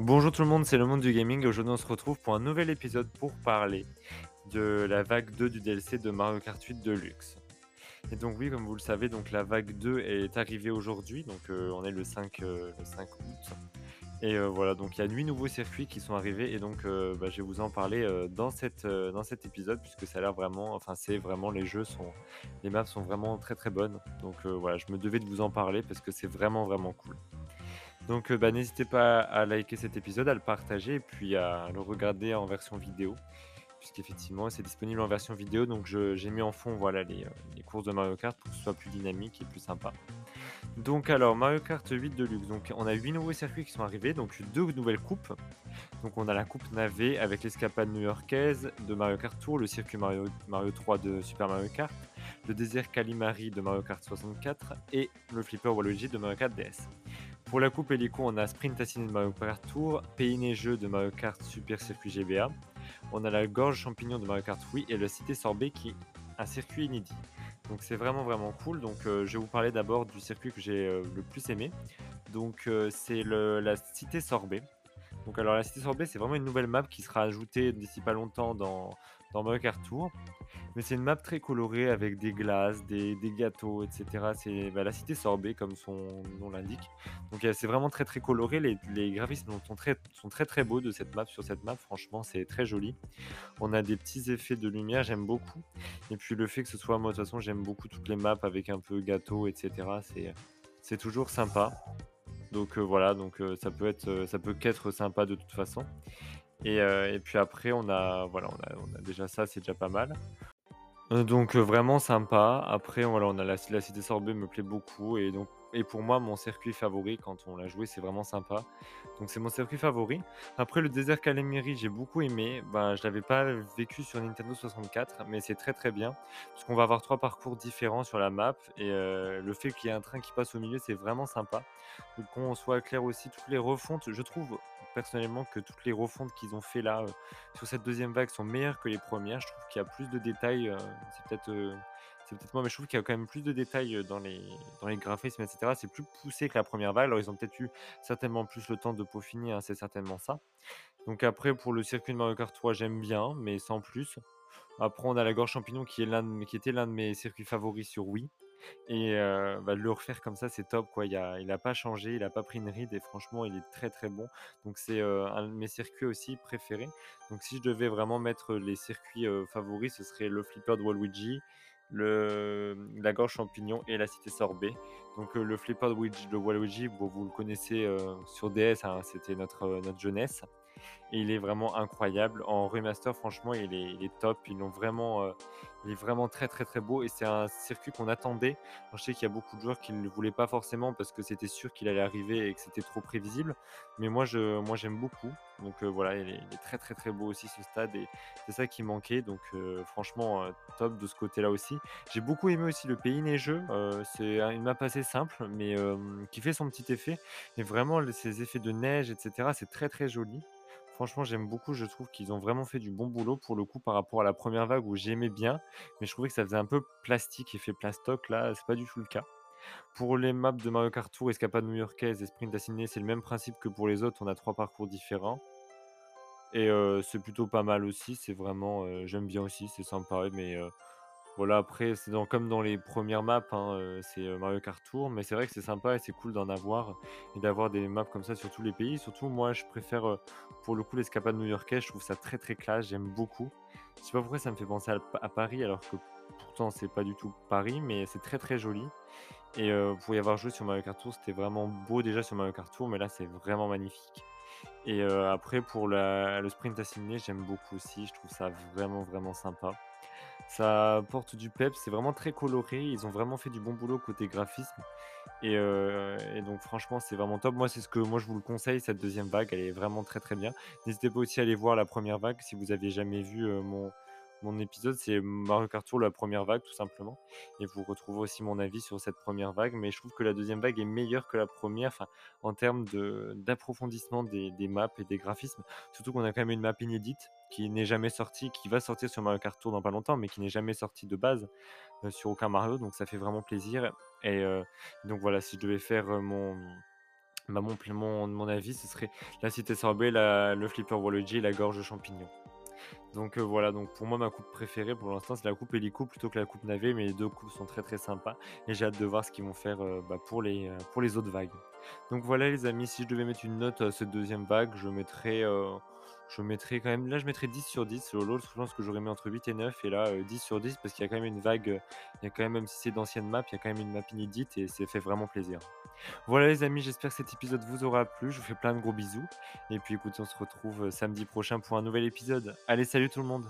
Bonjour tout le monde, c'est le monde du gaming. Aujourd'hui, on se retrouve pour un nouvel épisode pour parler de la vague 2 du DLC de Mario Kart 8 Deluxe. Et donc oui, comme vous le savez, donc la vague 2 est arrivée aujourd'hui, donc euh, on est le 5, euh, le 5 août. Et euh, voilà, donc il y a 8 nouveaux circuits qui sont arrivés et donc bah, je vais vous en parler dans, cette, dans cet épisode puisque ça a l'air vraiment, enfin c'est vraiment, les jeux sont, les maps sont vraiment très très bonnes. Donc voilà, je me devais de vous en parler parce que c'est vraiment vraiment cool. Donc bah, n'hésitez pas à liker cet épisode, à le partager et puis à le regarder en version vidéo puisqu'effectivement c'est disponible en version vidéo donc j'ai mis en fond voilà les, les, courses de Mario Kart pour que ce soit plus dynamique et plus sympa. Donc alors Mario Kart 8 Deluxe, donc on a 8 nouveaux circuits qui sont arrivés, donc deux nouvelles coupes. Donc on a la coupe navet avec l'escapade new-yorkaise de Mario Kart Tour, le circuit Mario, Mario 3 de Super Mario Kart, le désert Calimari de Mario Kart 64 et le flipper Waluigi de Mario Kart DS. Pour la coupe hélico, on a Sprint Assassine de Mario Kart Tour, Pays Neigeux de Mario Kart Super Circuit GBA, on a la gorge champignon de Mario Kart Wii et la cité sorbet qui est un circuit inédit. Donc c'est vraiment vraiment cool. Donc euh, je vais vous parler d'abord du circuit que j'ai euh, le plus aimé. Donc euh, c'est la cité sorbet. Donc alors la cité sorbet c'est vraiment une nouvelle map qui sera ajoutée d'ici pas longtemps dans, dans Tour. Mais c'est une map très colorée avec des glaces, des, gâteaux, etc. C'est bah, la cité sorbet comme son nom l'indique. Donc c'est vraiment très très coloré. Les, graphismes sont très, sont très très beaux de cette map sur cette map. Franchement, c'est très joli. On a des petits effets de lumière, j'aime beaucoup. Et puis le fait que ce soit, moi de toute façon, j'aime beaucoup toutes les maps avec un peu gâteau, etc. C'est toujours sympa. Donc euh, voilà, donc euh, ça peut être, ça peut qu'être sympa de toute façon. Et, euh, puis après, on a, voilà, on a déjà ça, c'est déjà pas mal. Euh, donc euh, vraiment sympa. Après, on a la, cité sorbet me plaît beaucoup et donc et pour moi mon circuit favori quand on l'a joué, c'est vraiment sympa. Donc c'est mon circuit favori. Après le désert Calamari, j'ai beaucoup aimé. Ben je l'avais pas vécu sur Nintendo 64, mais c'est très très bien parce qu'on va avoir trois parcours différents sur la map et le fait qu'il y ait un train qui passe au milieu, c'est vraiment sympa. Qu'on soit clair aussi, toutes les refontes, je trouve personnellement que toutes les refontes qu'ils ont fait là sur cette deuxième vague sont meilleures que les premières. Je trouve qu'il y a plus de détails. c'est peut-être c'est peut-être moi, mais je trouve qu'il y a quand même plus de détails dans les, dans les graphismes, etc. C'est plus poussé que la première vague. Alors, ils ont peut-être eu certainement plus le temps de peaufiner, hein, c'est certainement ça. Donc, après, pour le circuit de Mario Kart 3, j'aime bien, mais sans plus. Après, on a la Gorge Champignon qui, est l'un qui était l'un de mes circuits favoris sur Wii. Et bah, le refaire comme ça, c'est top. Quoi. Il n'a pas changé, il n'a pas pris une ride et franchement, il est très très bon. Donc c'est un de mes circuits aussi préférés. Donc si je devais vraiment mettre les circuits favoris, ce serait le flipper de Waluigi, le, la gorge champignon et la cité sorbet. Donc le flipper de Waluigi, vous le connaissez sur DS, hein, c'était notre, notre jeunesse. Et il est vraiment incroyable. En remaster, franchement, il est, il est top. Ils l'ont vraiment, il est vraiment très très très beau et c'est un circuit qu'on attendait. je sais qu'il y a beaucoup de joueurs qui ne le voulaient pas forcément parce que c'était sûr qu'il allait arriver et que c'était trop prévisible. Mais moi, je, moi j'aime beaucoup. Donc voilà, il est, très très très beau aussi ce stade et c'est ça qui manquait. Donc franchement, top de ce côté-là aussi. J'ai beaucoup aimé aussi le pays neigeux. c'est une map assez simple mais qui fait son petit effet. Et vraiment, ces effets de neige, etc., c'est très très joli. Franchement, j'aime beaucoup. Je trouve qu'ils ont vraiment fait du bon boulot pour le coup par rapport à la première vague où j'aimais bien, mais je trouvais que ça faisait un peu plastique, et fait plastoc. Là, c'est pas du tout le cas. Pour les maps de Mario Kart Tour, Escapade new-yorkaise et Sprint Assigné, c'est le même principe que pour les autres. On a trois parcours différents. Et c'est plutôt pas mal aussi. C'est vraiment, j'aime bien aussi, c'est sympa. Mais voilà, après, c'est comme dans les premières maps, hein, c'est Mario Kart Tour, mais c'est vrai que c'est sympa et c'est cool d'en avoir et d'avoir des maps comme ça sur tous les pays. Surtout, moi, je préfère pour le coup l'escapade new-yorkaise, je trouve ça très très classe, j'aime beaucoup. Je sais pas pourquoi ça me fait penser à, Paris, alors que pourtant c'est pas du tout Paris, mais c'est très très joli. Et pour y avoir joué sur Mario Kart Tour, c'était vraiment beau déjà sur Mario Kart Tour, mais là c'est vraiment magnifique. Et après, pour le sprint assigné, j'aime beaucoup aussi, je trouve ça vraiment vraiment sympa. Ça apporte du pep, c'est vraiment très coloré. Ils ont vraiment fait du bon boulot côté graphisme. Et, euh, donc franchement, c'est vraiment top. Moi, c'est ce que moi je vous le conseille. Cette deuxième vague, elle est vraiment très très bien. N'hésitez pas aussi à aller voir la première vague si vous aviez jamais vu euh, mon, mon épisode, c'est Mario Kart Tour, la première vague, tout simplement. Et vous retrouvez aussi mon avis sur cette première vague. Mais je trouve que la deuxième vague est meilleure que la première en termes d'approfondissement des, des, maps et des graphismes. Surtout qu'on a quand même une map inédite qui n'est jamais sortie, qui va sortir sur Mario Kart Tour dans pas longtemps, mais qui n'est jamais sortie de base euh, sur aucun Mario. Donc ça fait vraiment plaisir. Et euh, donc voilà, si je devais faire euh, mon Bah, mon mon mon avis, ce serait la cité sorbet, le flipper Waluigi et la gorge champignon. Donc heu, voilà, donc pour moi, ma coupe préférée pour l'instant, c'est la coupe hélico plutôt que la coupe navet, mais les 2 coupes sont très, très sympas et j'ai hâte de voir ce qu'ils vont faire, heu, bah, pour les, heu, pour les autres vagues. Donc voilà les amis, si je devais mettre une note à cette deuxième vague, je mettrais, je mettrais quand même là, je mettrais 10 sur 10. Heu, l'autre, je pense que j'aurais mis entre 8 et 9 et là, heu, 10 sur 10 parce qu'il y a quand même une vague, heu, il y a quand même même si c'est d'anciennes maps, il y a quand même une map inédite et c'est fait vraiment plaisir. Voilà les amis, j'espère que cet épisode vous aura plu. Je vous fais plein de gros bisous et puis écoutez, on se retrouve, heu, samedi prochain pour un nouvel épisode. Allez, salut tout le monde!